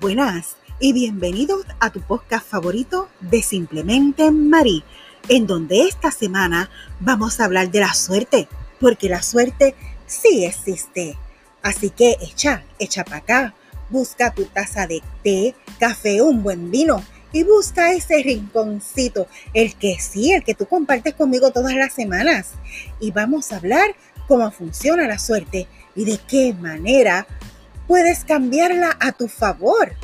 Buenas y bienvenidos a tu podcast favorito de Simplemente Marí, en donde esta semana vamos a hablar de la suerte, porque la suerte sí existe. Así que echa, echa para acá, busca tu taza de té, café, un buen vino y busca ese rinconcito, el que sí, el que tú compartes conmigo todas las semanas. Y vamos a hablar cómo funciona la suerte y de qué manera puedes cambiarla a tu favor.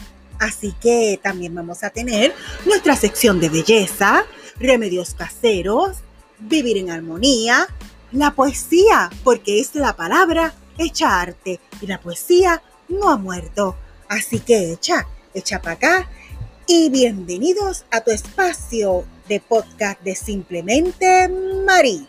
Así que también vamos a tener nuestra sección de belleza, remedios caseros, vivir en armonía, la poesía, porque es la palabra hecha arte y la poesía no ha muerto. Así que echa, echa para acá y bienvenidos a tu espacio de podcast de Simplemente Marí.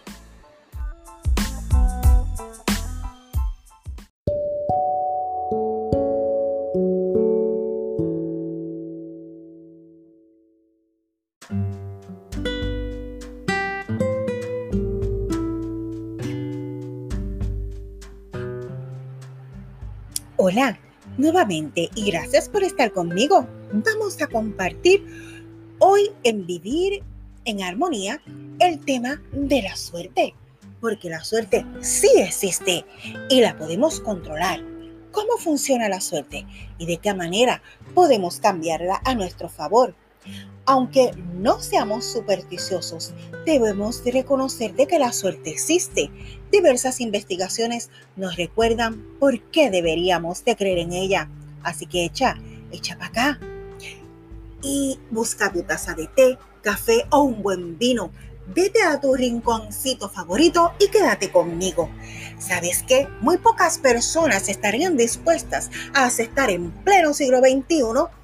Nuevamente y gracias por estar conmigo. Vamos a compartir hoy en Vivir en Armonía el tema de la suerte, porque la suerte sí existe y la podemos controlar. ¿Cómo funciona la suerte y de qué manera podemos cambiarla a nuestro favor? Aunque no seamos supersticiosos, debemos reconocer de que la suerte existe. Diversas investigaciones nos recuerdan por qué deberíamos de creer en ella. Así que echa, echa para acá. Y busca tu taza de té, café o un buen vino. Vete a tu rinconcito favorito y quédate conmigo. ¿Sabes qué? Muy pocas personas estarían dispuestas a aceptar en pleno siglo XXI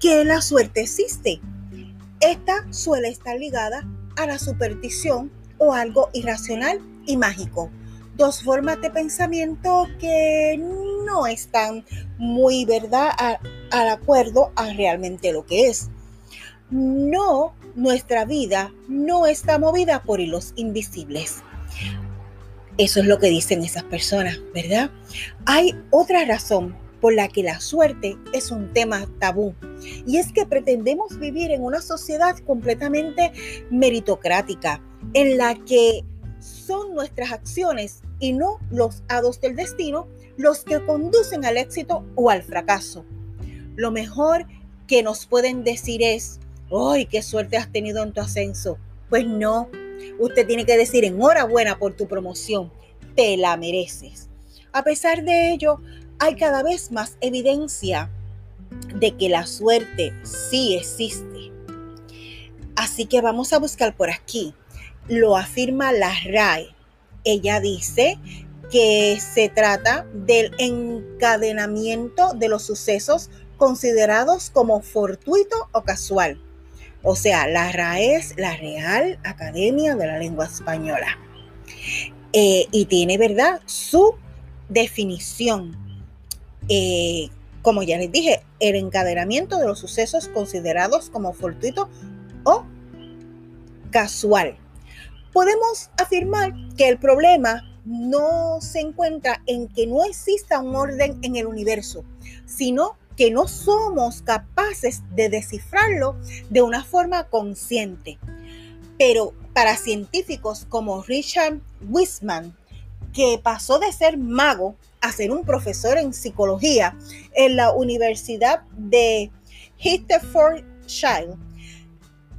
que la suerte existe esta suele estar ligada a la superstición o algo irracional y mágico. Dos formas de pensamiento que no están muy, ¿verdad?, al acuerdo a realmente lo que es. No, nuestra vida no está movida por hilos invisibles. Eso es lo que dicen esas personas, ¿verdad? Hay otra razón por la que la suerte es un tema tabú. Y es que pretendemos vivir en una sociedad completamente meritocrática, en la que son nuestras acciones y no los hados del destino los que conducen al éxito o al fracaso. Lo mejor que nos pueden decir es, ¡ay, qué suerte has tenido en tu ascenso! Pues no, usted tiene que decir enhorabuena por tu promoción, te la mereces. A pesar de ello, hay cada vez más evidencia de que la suerte sí existe. Así que vamos a buscar por aquí. Lo afirma la RAE. Ella dice que se trata del encadenamiento de los sucesos considerados como fortuito o casual. O sea, la RAE es la Real Academia de la Lengua Española. Eh, y tiene, ¿verdad?, su definición eh, como ya les dije, el encadenamiento de los sucesos considerados como fortuito o casual. Podemos afirmar que el problema no se encuentra en que no exista un orden en el universo, sino que no somos capaces de descifrarlo de una forma consciente. Pero para científicos como Richard Wiseman, que pasó de ser mago a ser un profesor en psicología en la Universidad de Hertfordshire.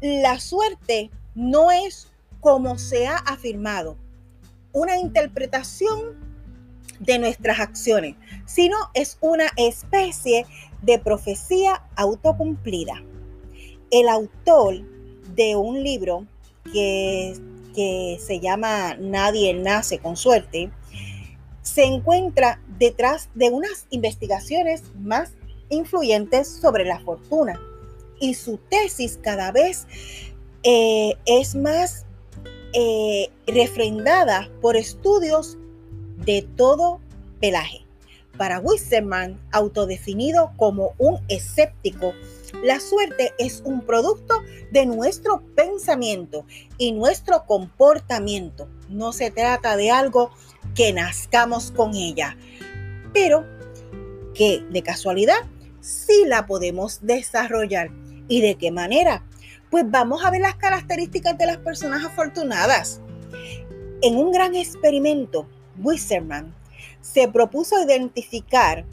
La suerte no es como se ha afirmado, una interpretación de nuestras acciones, sino es una especie de profecía autocumplida. El autor de un libro que, que se llama Nadie nace con suerte, se encuentra detrás de unas investigaciones más influyentes sobre la fortuna y su tesis cada vez eh, es más eh, refrendada por estudios de todo pelaje. Para Wisserman, autodefinido como un escéptico, la suerte es un producto de nuestro pensamiento y nuestro comportamiento. No se trata de algo que nazcamos con ella, pero que de casualidad sí la podemos desarrollar. ¿Y de qué manera? Pues vamos a ver las características de las personas afortunadas. En un gran experimento, Wisserman se propuso identificar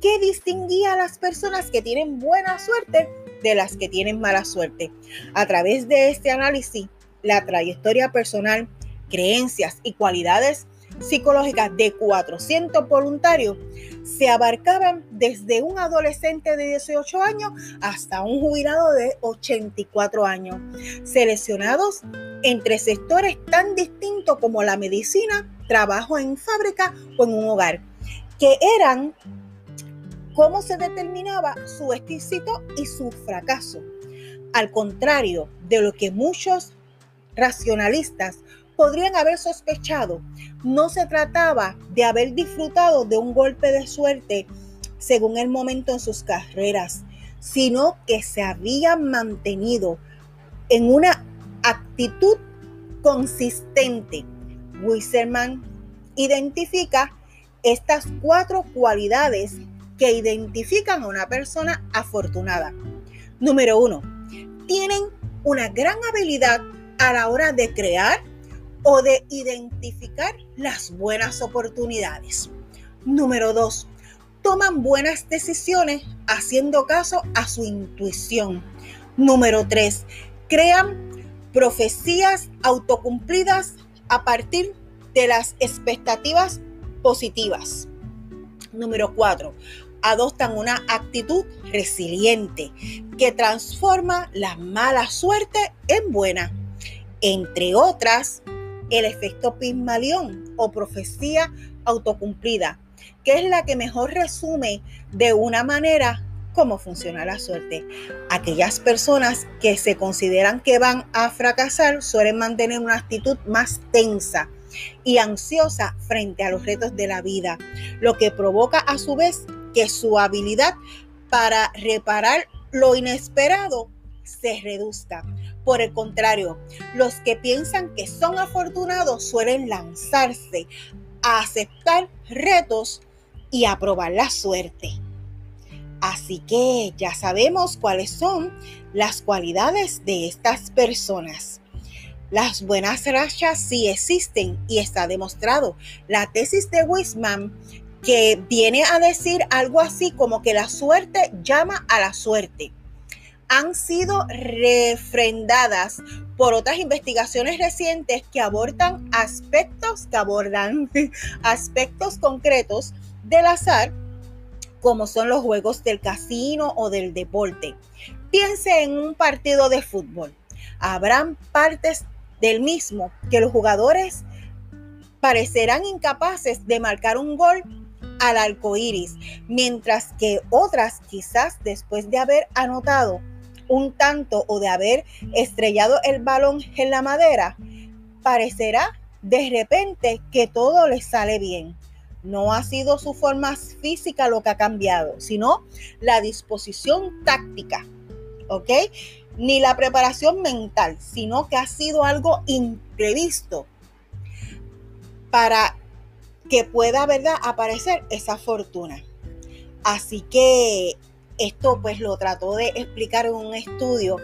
qué distinguía a las personas que tienen buena suerte de las que tienen mala suerte. A través de este análisis, la trayectoria personal, creencias y cualidades psicológicas de 400 voluntarios se abarcaban desde un adolescente de 18 años hasta un jubilado de 84 años, seleccionados entre sectores tan distintos como la medicina, trabajo en fábrica o en un hogar, que eran cómo se determinaba su éxito y su fracaso. Al contrario de lo que muchos racionalistas podrían haber sospechado. No se trataba de haber disfrutado de un golpe de suerte según el momento en sus carreras, sino que se habían mantenido en una actitud consistente. Wisserman identifica estas cuatro cualidades que identifican a una persona afortunada. Número uno, tienen una gran habilidad a la hora de crear o de identificar las buenas oportunidades. Número dos, toman buenas decisiones haciendo caso a su intuición. Número tres, crean profecías autocumplidas a partir de las expectativas positivas. Número cuatro, adoptan una actitud resiliente que transforma la mala suerte en buena. Entre otras, el efecto Pigmalión o profecía autocumplida, que es la que mejor resume de una manera cómo funciona la suerte. Aquellas personas que se consideran que van a fracasar suelen mantener una actitud más tensa y ansiosa frente a los retos de la vida, lo que provoca a su vez que su habilidad para reparar lo inesperado se reduzca. Por el contrario, los que piensan que son afortunados suelen lanzarse a aceptar retos y a probar la suerte. Así que ya sabemos cuáles son las cualidades de estas personas. Las buenas rachas sí existen y está demostrado. La tesis de Wisman que viene a decir algo así como que la suerte llama a la suerte han sido refrendadas por otras investigaciones recientes que abordan aspectos que abordan aspectos concretos del azar como son los juegos del casino o del deporte. Piense en un partido de fútbol. Habrán partes del mismo que los jugadores parecerán incapaces de marcar un gol al arco iris, mientras que otras, quizás después de haber anotado un tanto o de haber estrellado el balón en la madera, parecerá de repente que todo le sale bien. No ha sido su forma física lo que ha cambiado, sino la disposición táctica, ¿ok? Ni la preparación mental, sino que ha sido algo imprevisto para que pueda, ¿verdad?, aparecer esa fortuna. Así que esto pues lo trató de explicar un estudio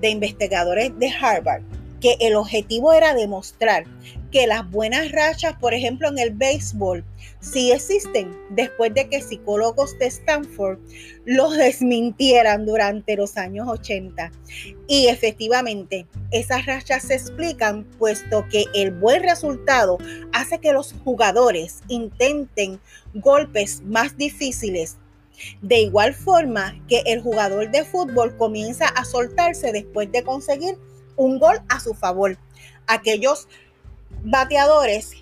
de investigadores de Harvard, que el objetivo era demostrar que las buenas rachas, por ejemplo en el béisbol, sí existen después de que psicólogos de Stanford los desmintieran durante los años 80. Y efectivamente, esas rachas se explican puesto que el buen resultado hace que los jugadores intenten golpes más difíciles de igual forma que el jugador de fútbol comienza a soltarse después de conseguir un gol a su favor. Aquellos bateadores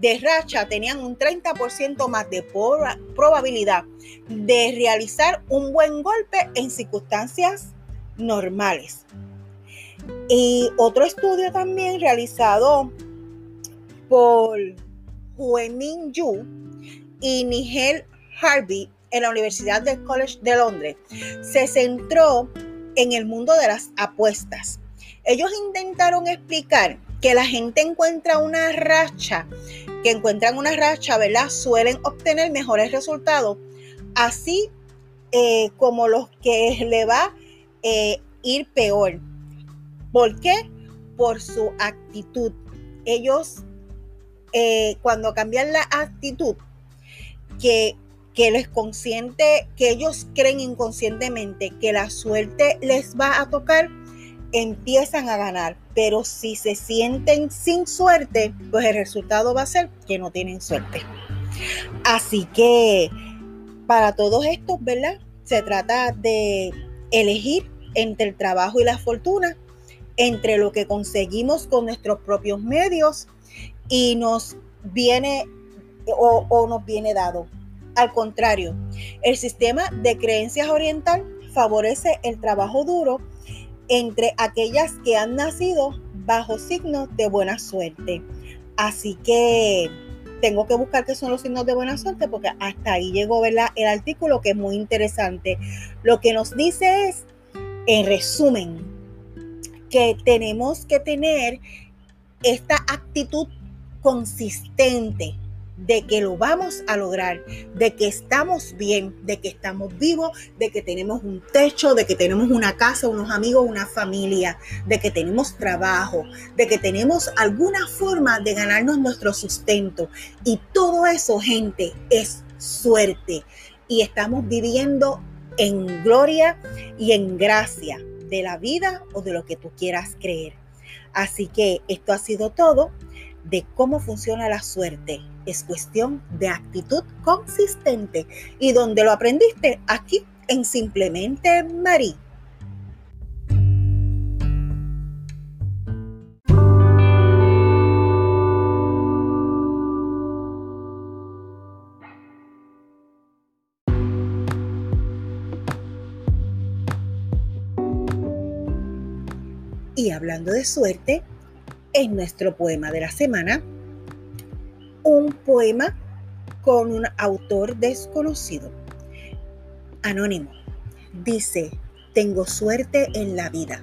de racha tenían un 30% más de probabilidad de realizar un buen golpe en circunstancias normales. Y otro estudio también realizado por Huemin Yu y Nigel Harvey en la Universidad del College de Londres, se centró en el mundo de las apuestas. Ellos intentaron explicar que la gente encuentra una racha, que encuentran una racha, ¿verdad? Suelen obtener mejores resultados. Así eh, como los que le va a eh, ir peor. ¿Por qué? Por su actitud. Ellos, eh, cuando cambian la actitud, que, que les consciente, que ellos creen inconscientemente que la suerte les va a tocar, empiezan a ganar. Pero si se sienten sin suerte, pues el resultado va a ser que no tienen suerte. Así que para todos estos, ¿verdad? Se trata de elegir entre el trabajo y la fortuna, entre lo que conseguimos con nuestros propios medios y nos viene o, o nos viene dado. Al contrario, el sistema de creencias oriental favorece el trabajo duro entre aquellas que han nacido bajo signos de buena suerte. Así que tengo que buscar qué son los signos de buena suerte porque hasta ahí llegó ¿verdad? el artículo que es muy interesante. Lo que nos dice es, en resumen, que tenemos que tener esta actitud consistente de que lo vamos a lograr, de que estamos bien, de que estamos vivos, de que tenemos un techo, de que tenemos una casa, unos amigos, una familia, de que tenemos trabajo, de que tenemos alguna forma de ganarnos nuestro sustento. Y todo eso, gente, es suerte. Y estamos viviendo en gloria y en gracia de la vida o de lo que tú quieras creer. Así que esto ha sido todo de cómo funciona la suerte. Es cuestión de actitud consistente. Y donde lo aprendiste, aquí en Simplemente Marí. Y hablando de suerte, en nuestro poema de la semana, un poema con un autor desconocido. Anónimo. Dice, tengo suerte en la vida.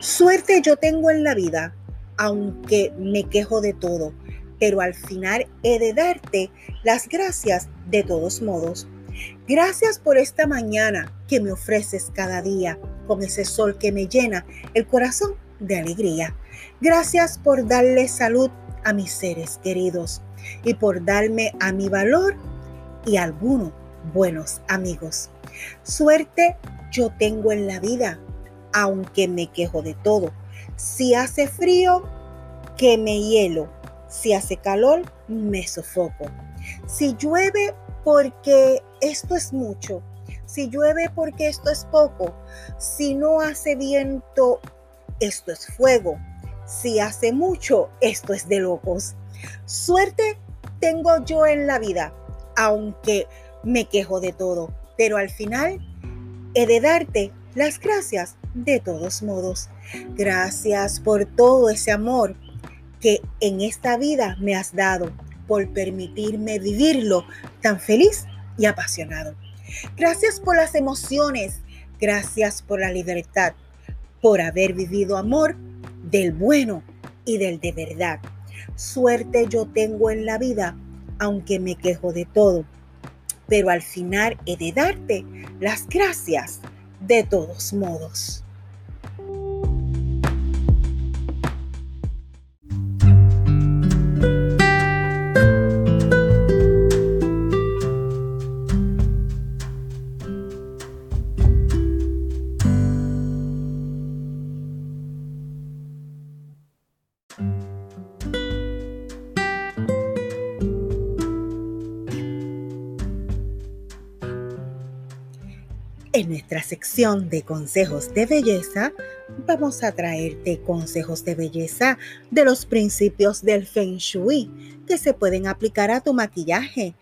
Suerte yo tengo en la vida, aunque me quejo de todo, pero al final he de darte las gracias de todos modos. Gracias por esta mañana que me ofreces cada día con ese sol que me llena el corazón de alegría. Gracias por darle salud a mis seres queridos y por darme a mi valor y algunos buenos amigos. Suerte yo tengo en la vida, aunque me quejo de todo. Si hace frío, que me hielo. Si hace calor, me sofoco. Si llueve, porque esto es mucho. Si llueve, porque esto es poco. Si no hace viento, esto es fuego. Si hace mucho, esto es de locos. Suerte tengo yo en la vida, aunque me quejo de todo, pero al final he de darte las gracias de todos modos. Gracias por todo ese amor que en esta vida me has dado, por permitirme vivirlo tan feliz y apasionado. Gracias por las emociones, gracias por la libertad, por haber vivido amor del bueno y del de verdad. Suerte yo tengo en la vida, aunque me quejo de todo, pero al final he de darte las gracias de todos modos. En nuestra sección de consejos de belleza, vamos a traerte consejos de belleza de los principios del Feng Shui que se pueden aplicar a tu maquillaje,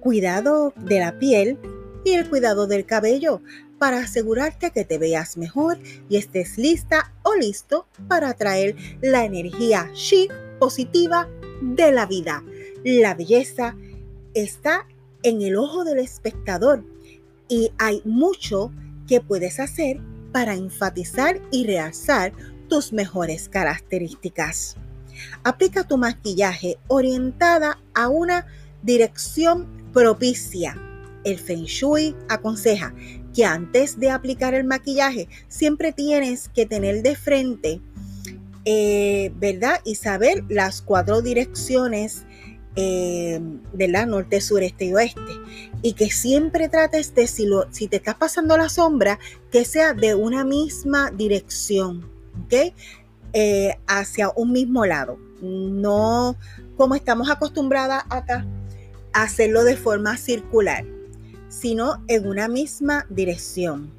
cuidado de la piel y el cuidado del cabello para asegurarte que te veas mejor y estés lista o listo para atraer la energía Shi positiva de la vida. La belleza está en el ojo del espectador y hay mucho que puedes hacer para enfatizar y realzar tus mejores características. Aplica tu maquillaje orientada a una dirección propicia el Feng Shui aconseja que antes de aplicar el maquillaje siempre tienes que tener de frente, eh, ¿verdad? Y saber las cuatro direcciones, eh, ¿verdad? Norte, sureste y oeste. Y que siempre trates de, si, lo, si te estás pasando la sombra, que sea de una misma dirección, ¿ok? Eh, hacia un mismo lado. No como estamos acostumbradas acá, hacerlo de forma circular sino en una misma dirección.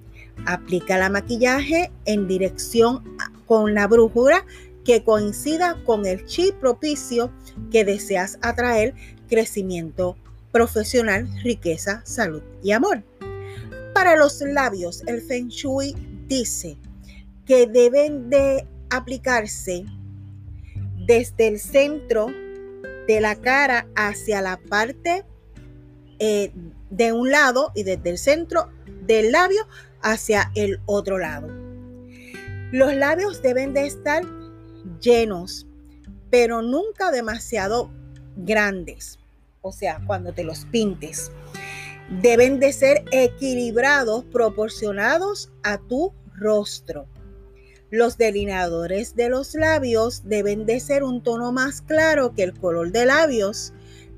Aplica la maquillaje en dirección con la brújula que coincida con el chi propicio que deseas atraer crecimiento profesional, riqueza, salud y amor. Para los labios, el Feng Shui dice que deben de aplicarse desde el centro de la cara hacia la parte eh, de un lado y desde el centro del labio hacia el otro lado. Los labios deben de estar llenos, pero nunca demasiado grandes. O sea, cuando te los pintes. Deben de ser equilibrados, proporcionados a tu rostro. Los delineadores de los labios deben de ser un tono más claro que el color de labios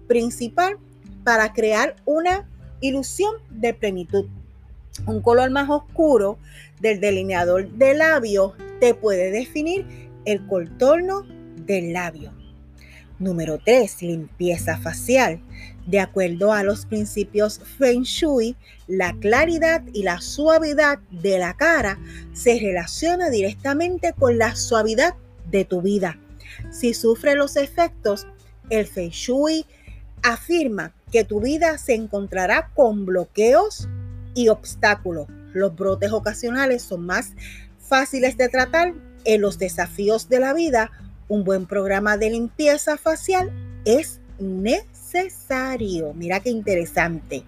principal para crear una ilusión de plenitud. Un color más oscuro del delineador de labio te puede definir el contorno del labio. Número 3. Limpieza facial. De acuerdo a los principios Feng Shui, la claridad y la suavidad de la cara se relaciona directamente con la suavidad de tu vida. Si sufre los efectos, el Feng Shui afirma que tu vida se encontrará con bloqueos y obstáculos. Los brotes ocasionales son más fáciles de tratar en los desafíos de la vida. Un buen programa de limpieza facial es necesario. Mira qué interesante.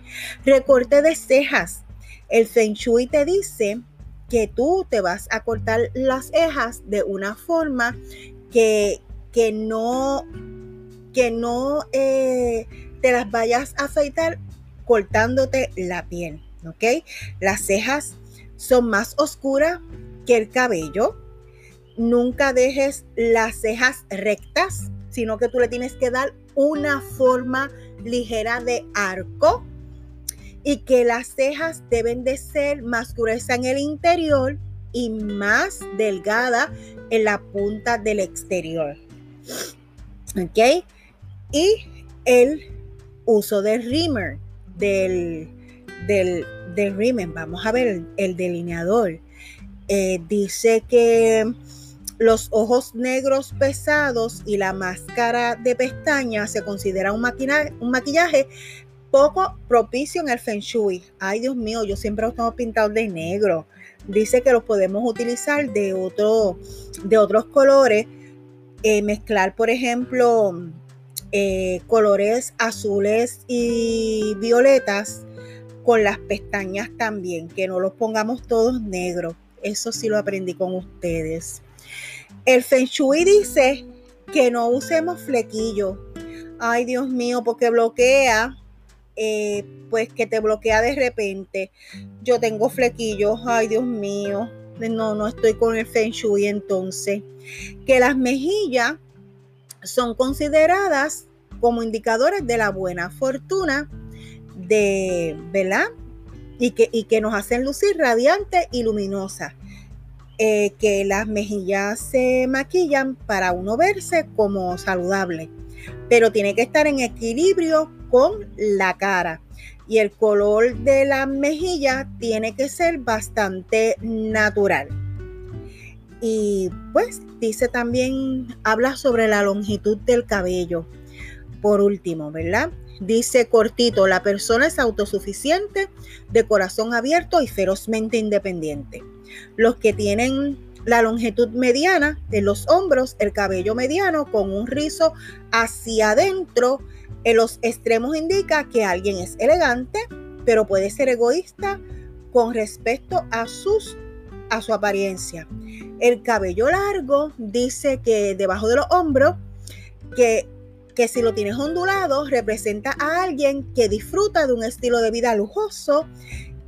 Recorte de cejas. El Feng Shui te dice que tú te vas a cortar las cejas de una forma que, que no, que no eh, te las vayas a afeitar cortándote la piel, ¿ok? Las cejas son más oscuras que el cabello. Nunca dejes las cejas rectas, sino que tú le tienes que dar una forma ligera de arco y que las cejas deben de ser más gruesas en el interior y más delgada en la punta del exterior. ¿Ok? Y el uso del rimmer, del, del, del Vamos a ver el, delineador. Eh, dice que los ojos negros pesados y la máscara de pestañas se considera un, maquillaje poco propicio en el Feng Shui. Ay, Dios mío, yo siempre los tengo pintados de negro. Dice que los podemos utilizar de, otro, de otros colores. Eh, mezclar, por ejemplo, eh, colores azules y violetas con las pestañas también, que no los pongamos todos negros. Eso sí lo aprendí con ustedes. El Feng Shui dice que no usemos flequillo. Ay, Dios mío, porque bloquea, eh, pues que te bloquea de repente. Yo tengo flequillos, ay, Dios mío. No, no estoy con el Feng Shui entonces. Que las mejillas son consideradas como indicadores de la buena fortuna de, ¿verdad? Y que, y que nos hacen lucir radiante y luminosa. Eh, que las mejillas se maquillan para uno verse como saludable, pero tiene que estar en equilibrio con la cara. Y el color de la mejilla tiene que ser bastante natural. Y pues dice también, habla sobre la longitud del cabello. Por último, ¿verdad? Dice cortito, la persona es autosuficiente, de corazón abierto y ferozmente independiente. Los que tienen la longitud mediana de los hombros, el cabello mediano con un rizo hacia adentro, en los extremos indica que alguien es elegante, pero puede ser egoísta con respecto a sus a su apariencia. El cabello largo dice que debajo de los hombros, que, que si lo tienes ondulado, representa a alguien que disfruta de un estilo de vida lujoso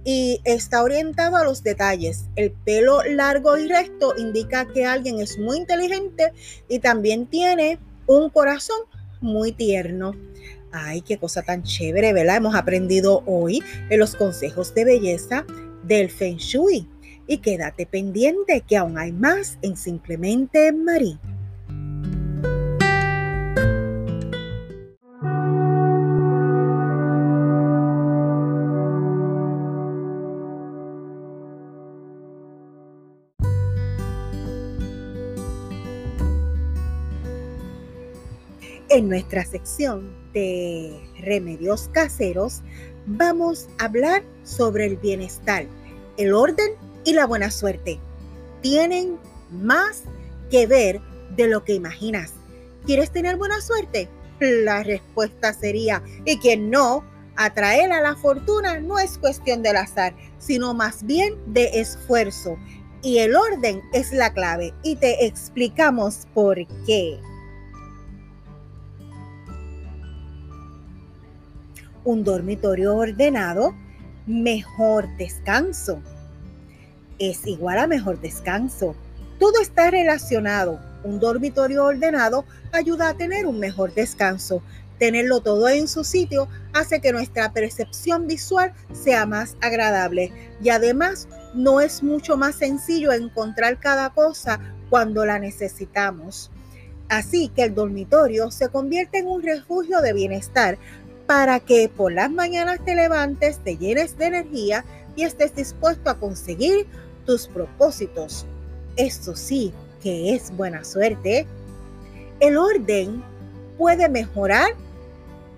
y está orientado a los detalles. El pelo largo y recto indica que alguien es muy inteligente y también tiene un corazón muy tierno. Ay, qué cosa tan chévere, ¿verdad? Hemos aprendido hoy en los consejos de belleza del Feng Shui. Y quédate pendiente que aún hay más en Simplemente Marie. En nuestra sección de remedios caseros vamos a hablar sobre el bienestar, el orden y la buena suerte. Tienen más que ver de lo que imaginas. ¿Quieres tener buena suerte? La respuesta sería, y quien no, atraer a la fortuna no es cuestión del azar, sino más bien de esfuerzo. Y el orden es la clave y te explicamos por qué. Un dormitorio ordenado, mejor descanso. Es igual a mejor descanso. Todo está relacionado. Un dormitorio ordenado ayuda a tener un mejor descanso. Tenerlo todo en su sitio hace que nuestra percepción visual sea más agradable y además no es mucho más sencillo encontrar cada cosa cuando la necesitamos. Así que el dormitorio se convierte en un refugio de bienestar para que por las mañanas te levantes, te llenes de energía y estés dispuesto a conseguir tus propósitos. Esto sí que es buena suerte. El orden puede mejorar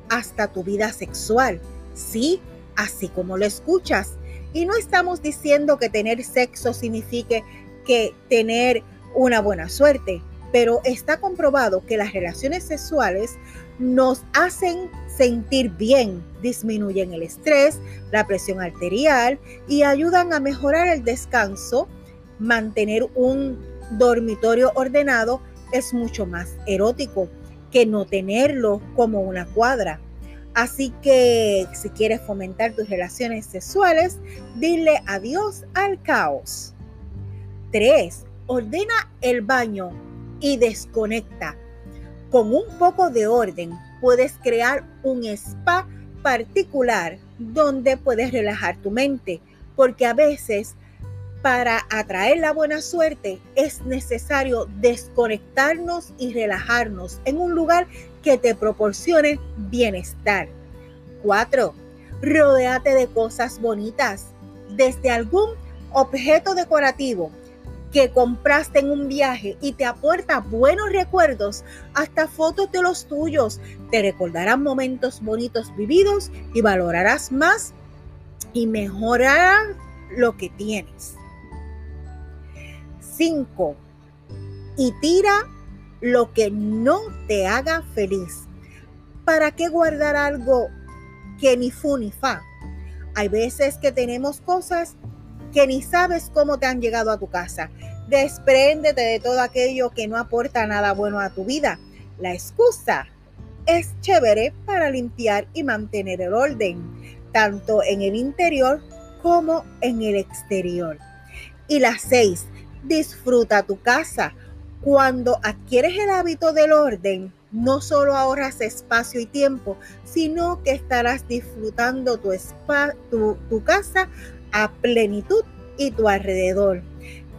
hasta tu vida sexual. Sí, así como lo escuchas. Y no estamos diciendo que tener sexo signifique que tener una buena suerte, pero está comprobado que las relaciones sexuales nos hacen sentir bien, disminuyen el estrés, la presión arterial y ayudan a mejorar el descanso. Mantener un dormitorio ordenado es mucho más erótico que no tenerlo como una cuadra. Así que si quieres fomentar tus relaciones sexuales, dile adiós al caos. 3. Ordena el baño y desconecta. Con un poco de orden puedes crear un spa particular donde puedes relajar tu mente, porque a veces para atraer la buena suerte es necesario desconectarnos y relajarnos en un lugar que te proporcione bienestar. 4. Rodéate de cosas bonitas, desde algún objeto decorativo que compraste en un viaje y te aporta buenos recuerdos, hasta fotos de los tuyos, te recordarán momentos bonitos vividos y valorarás más y mejorarás lo que tienes. 5. Y tira lo que no te haga feliz. ¿Para qué guardar algo que ni fu ni fa? Hay veces que tenemos cosas que ni sabes cómo te han llegado a tu casa. Despréndete de todo aquello que no aporta nada bueno a tu vida. La excusa es chévere para limpiar y mantener el orden, tanto en el interior como en el exterior. Y la seis, disfruta tu casa. Cuando adquieres el hábito del orden, no solo ahorras espacio y tiempo, sino que estarás disfrutando tu, tu, tu casa a plenitud y tu alrededor.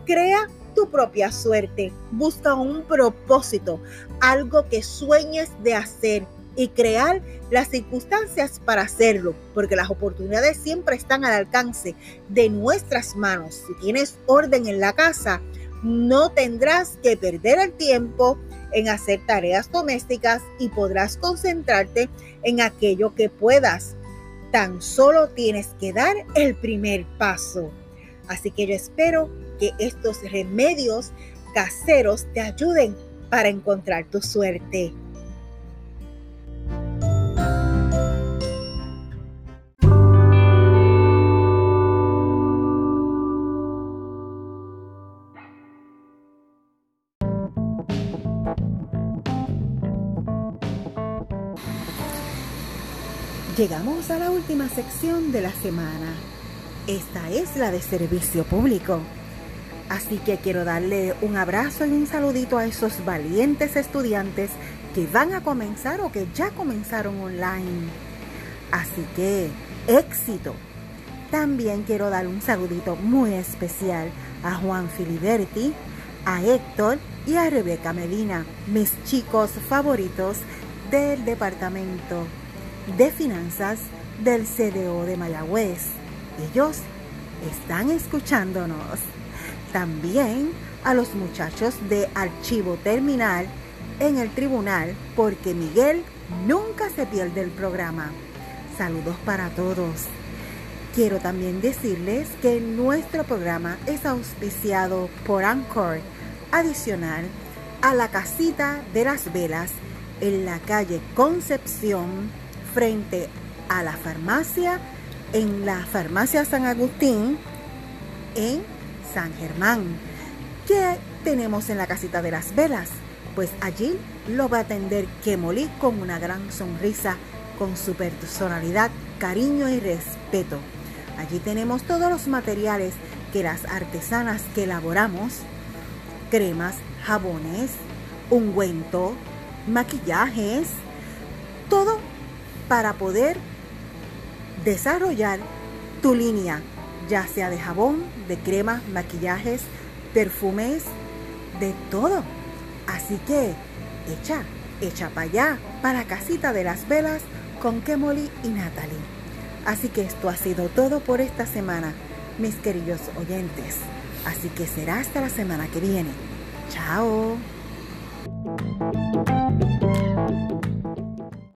Crea tu propia suerte, busca un propósito, algo que sueñes de hacer y crear las circunstancias para hacerlo, porque las oportunidades siempre están al alcance de nuestras manos. Si tienes orden en la casa, no tendrás que perder el tiempo en hacer tareas domésticas y podrás concentrarte en aquello que puedas. Tan solo tienes que dar el primer paso. Así que yo espero que estos remedios caseros te ayuden para encontrar tu suerte. Llegamos a la última sección de la semana. Esta es la de servicio público. Así que quiero darle un abrazo y un saludito a esos valientes estudiantes que van a comenzar o que ya comenzaron online. Así que éxito. También quiero dar un saludito muy especial a Juan Filiberti, a Héctor y a Rebeca Medina, mis chicos favoritos del Departamento de Finanzas del CDO de Mayagüez. Ellos están escuchándonos. También a los muchachos de Archivo Terminal en el tribunal porque Miguel nunca se pierde el programa. Saludos para todos. Quiero también decirles que nuestro programa es auspiciado por Anchor, adicional a la casita de las velas en la calle Concepción, frente a la farmacia, en la farmacia San Agustín, en San Germán. ¿Qué tenemos en la casita de las velas? Pues allí lo va a atender Kemoli con una gran sonrisa, con su personalidad, cariño y respeto. Allí tenemos todos los materiales que las artesanas que elaboramos, cremas, jabones, ungüento, maquillajes, todo para poder desarrollar tu línea, ya sea de jabón, de cremas, maquillajes, perfumes, de todo. Así que echa, echa para allá, para casita de las velas con Kemoli y Natalie. Así que esto ha sido todo por esta semana, mis queridos oyentes. Así que será hasta la semana que viene. Chao.